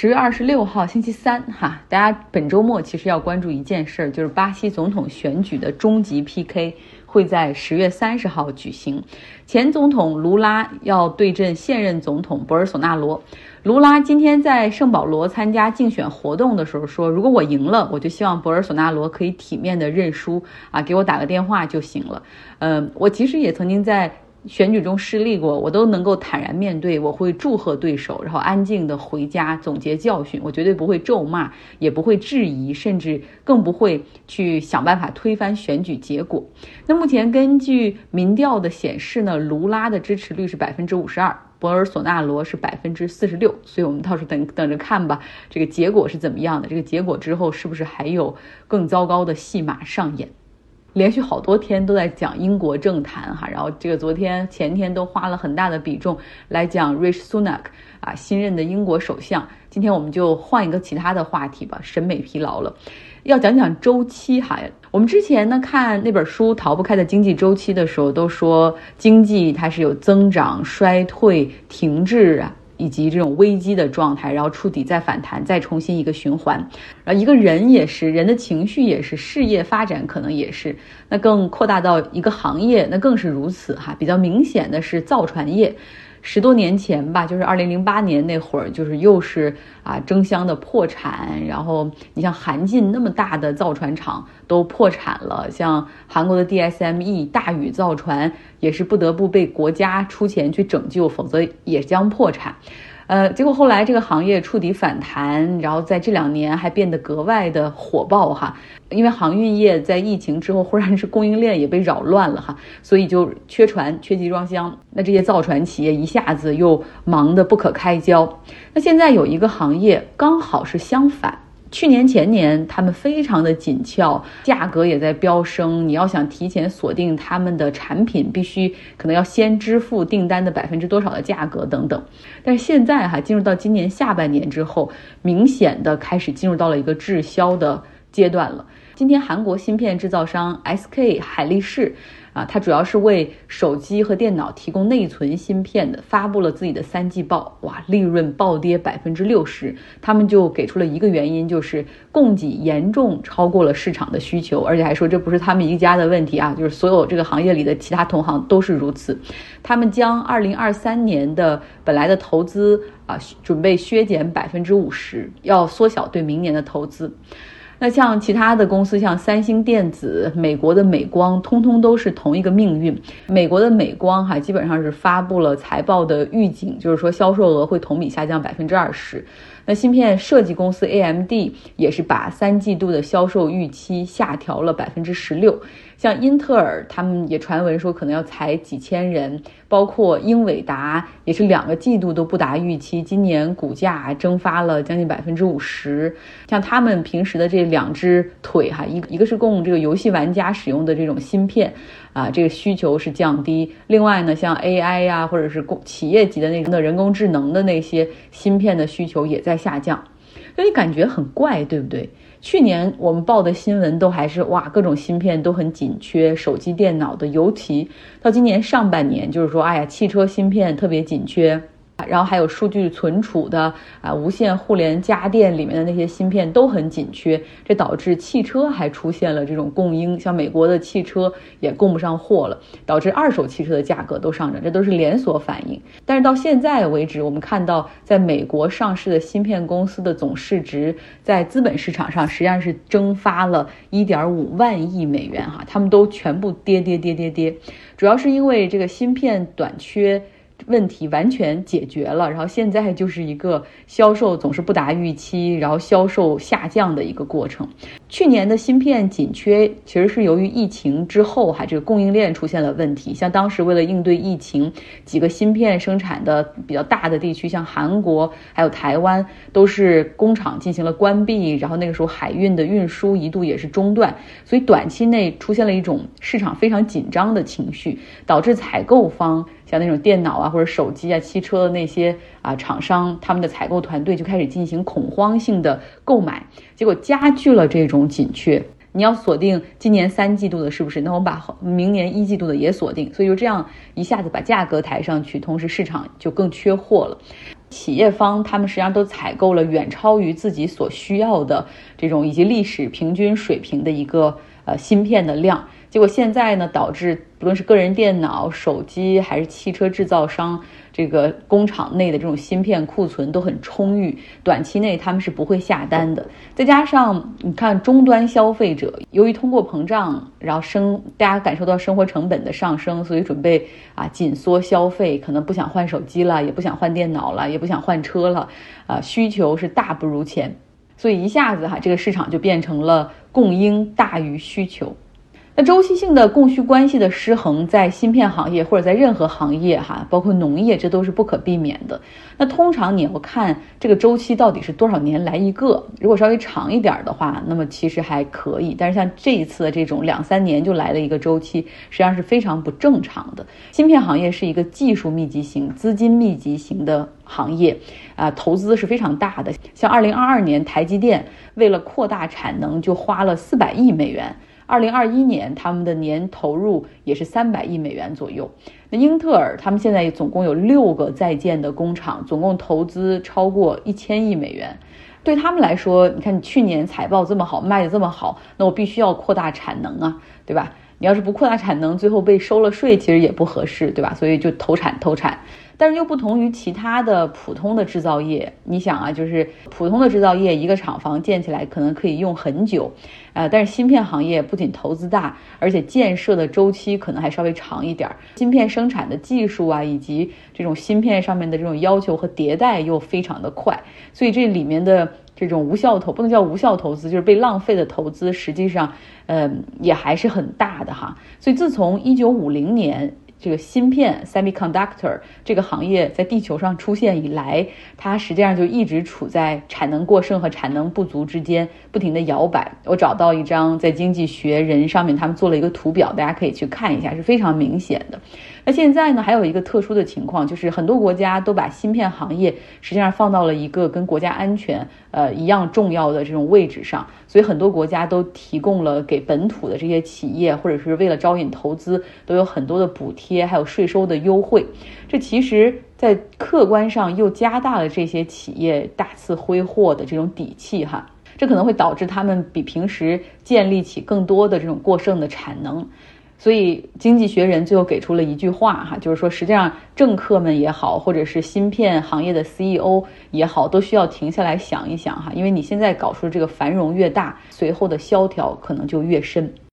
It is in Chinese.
十月二十六号，星期三，哈，大家本周末其实要关注一件事儿，就是巴西总统选举的终极 PK 会在十月三十号举行。前总统卢拉要对阵现任总统博尔索纳罗。卢拉今天在圣保罗参加竞选活动的时候说：“如果我赢了，我就希望博尔索纳罗可以体面的认输啊，给我打个电话就行了。”嗯，我其实也曾经在。选举中失利过，我都能够坦然面对。我会祝贺对手，然后安静的回家总结教训。我绝对不会咒骂，也不会质疑，甚至更不会去想办法推翻选举结果。那目前根据民调的显示呢，卢拉的支持率是百分之五十二，博尔索纳罗是百分之四十六。所以我们到时候等等着看吧，这个结果是怎么样的？这个结果之后是不是还有更糟糕的戏码上演？连续好多天都在讲英国政坛哈，然后这个昨天前天都花了很大的比重来讲 Rich Sunak 啊新任的英国首相。今天我们就换一个其他的话题吧，审美疲劳了，要讲讲周期哈。我们之前呢看那本书《逃不开的经济周期》的时候，都说经济它是有增长、衰退、停滞啊。以及这种危机的状态，然后触底再反弹，再重新一个循环。然后一个人也是，人的情绪也是，事业发展可能也是。那更扩大到一个行业，那更是如此哈。比较明显的是造船业。十多年前吧，就是二零零八年那会儿，就是又是啊争相的破产，然后你像韩进那么大的造船厂都破产了，像韩国的 DSME 大宇造船也是不得不被国家出钱去拯救，否则也将破产。呃，结果后来这个行业触底反弹，然后在这两年还变得格外的火爆哈，因为航运业在疫情之后忽然是供应链也被扰乱了哈，所以就缺船、缺集装箱，那这些造船企业一下子又忙得不可开交。那现在有一个行业刚好是相反。去年前年，他们非常的紧俏，价格也在飙升。你要想提前锁定他们的产品，必须可能要先支付订单的百分之多少的价格等等。但是现在哈，进入到今年下半年之后，明显的开始进入到了一个滞销的阶段了。今天韩国芯片制造商 SK 海力士。啊，它主要是为手机和电脑提供内存芯片的，发布了自己的三季报，哇，利润暴跌百分之六十。他们就给出了一个原因，就是供给严重超过了市场的需求，而且还说这不是他们一家的问题啊，就是所有这个行业里的其他同行都是如此。他们将二零二三年的本来的投资啊，准备削减百分之五十，要缩小对明年的投资。那像其他的公司，像三星电子、美国的美光，通通都是同一个命运。美国的美光哈，基本上是发布了财报的预警，就是说销售额会同比下降百分之二十。那芯片设计公司 AMD 也是把三季度的销售预期下调了百分之十六。像英特尔，他们也传闻说可能要裁几千人，包括英伟达也是两个季度都不达预期，今年股价蒸发了将近百分之五十。像他们平时的这两只腿哈，一一个是供这个游戏玩家使用的这种芯片啊，这个需求是降低。另外呢，像 AI 呀，或者是工企业级的那种的人工智能的那些芯片的需求也在下降，所以感觉很怪，对不对？去年我们报的新闻都还是哇，各种芯片都很紧缺，手机、电脑的尤其。到今年上半年，就是说，哎呀，汽车芯片特别紧缺。然后还有数据存储的啊，无线互联家电里面的那些芯片都很紧缺，这导致汽车还出现了这种供应，像美国的汽车也供不上货了，导致二手汽车的价格都上涨，这都是连锁反应。但是到现在为止，我们看到在美国上市的芯片公司的总市值在资本市场上实际上是蒸发了一点五万亿美元哈，他们都全部跌跌跌跌跌，主要是因为这个芯片短缺。问题完全解决了，然后现在就是一个销售总是不达预期，然后销售下降的一个过程。去年的芯片紧缺其实是由于疫情之后哈，这个供应链出现了问题。像当时为了应对疫情，几个芯片生产的比较大的地区，像韩国还有台湾，都是工厂进行了关闭，然后那个时候海运的运输一度也是中断，所以短期内出现了一种市场非常紧张的情绪，导致采购方。像那种电脑啊或者手机啊、汽车的那些啊厂商，他们的采购团队就开始进行恐慌性的购买，结果加剧了这种紧缺。你要锁定今年三季度的，是不是？那我把明年一季度的也锁定，所以就这样一下子把价格抬上去，同时市场就更缺货了。企业方他们实际上都采购了远超于自己所需要的这种以及历史平均水平的一个呃芯片的量。结果现在呢，导致不论是个人电脑、手机，还是汽车制造商，这个工厂内的这种芯片库存都很充裕，短期内他们是不会下单的。再加上你看终端消费者，由于通货膨胀，然后生大家感受到生活成本的上升，所以准备啊紧缩消费，可能不想换手机了，也不想换电脑了，也不想换车了，啊需求是大不如前，所以一下子哈这个市场就变成了供应大于需求。那周期性的供需关系的失衡，在芯片行业或者在任何行业哈，包括农业，这都是不可避免的。那通常你要看这个周期到底是多少年来一个，如果稍微长一点的话，那么其实还可以。但是像这一次的这种两三年就来了一个周期，实际上是非常不正常的。芯片行业是一个技术密集型、资金密集型的行业，啊，投资是非常大的。像二零二二年，台积电为了扩大产能，就花了四百亿美元。二零二一年，他们的年投入也是三百亿美元左右。那英特尔他们现在总共有六个在建的工厂，总共投资超过一千亿美元。对他们来说，你看你去年财报这么好，卖的这么好，那我必须要扩大产能啊，对吧？你要是不扩大产能，最后被收了税，其实也不合适，对吧？所以就投产投产。但是又不同于其他的普通的制造业，你想啊，就是普通的制造业，一个厂房建起来可能可以用很久，呃，但是芯片行业不仅投资大，而且建设的周期可能还稍微长一点儿。芯片生产的技术啊，以及这种芯片上面的这种要求和迭代又非常的快，所以这里面的这种无效投不能叫无效投资，就是被浪费的投资，实际上，嗯，也还是很大的哈。所以自从一九五零年。这个芯片 （semiconductor） 这个行业在地球上出现以来，它实际上就一直处在产能过剩和产能不足之间，不停的摇摆。我找到一张在《经济学人》上面他们做了一个图表，大家可以去看一下，是非常明显的。那现在呢，还有一个特殊的情况，就是很多国家都把芯片行业实际上放到了一个跟国家安全呃一样重要的这种位置上，所以很多国家都提供了给本土的这些企业，或者是为了招引投资，都有很多的补贴，贴还有税收的优惠。这其实，在客观上又加大了这些企业大肆挥霍的这种底气哈，这可能会导致他们比平时建立起更多的这种过剩的产能。所以，《经济学人》最后给出了一句话，哈，就是说，实际上政客们也好，或者是芯片行业的 CEO 也好，都需要停下来想一想，哈，因为你现在搞出的这个繁荣越大，随后的萧条可能就越深。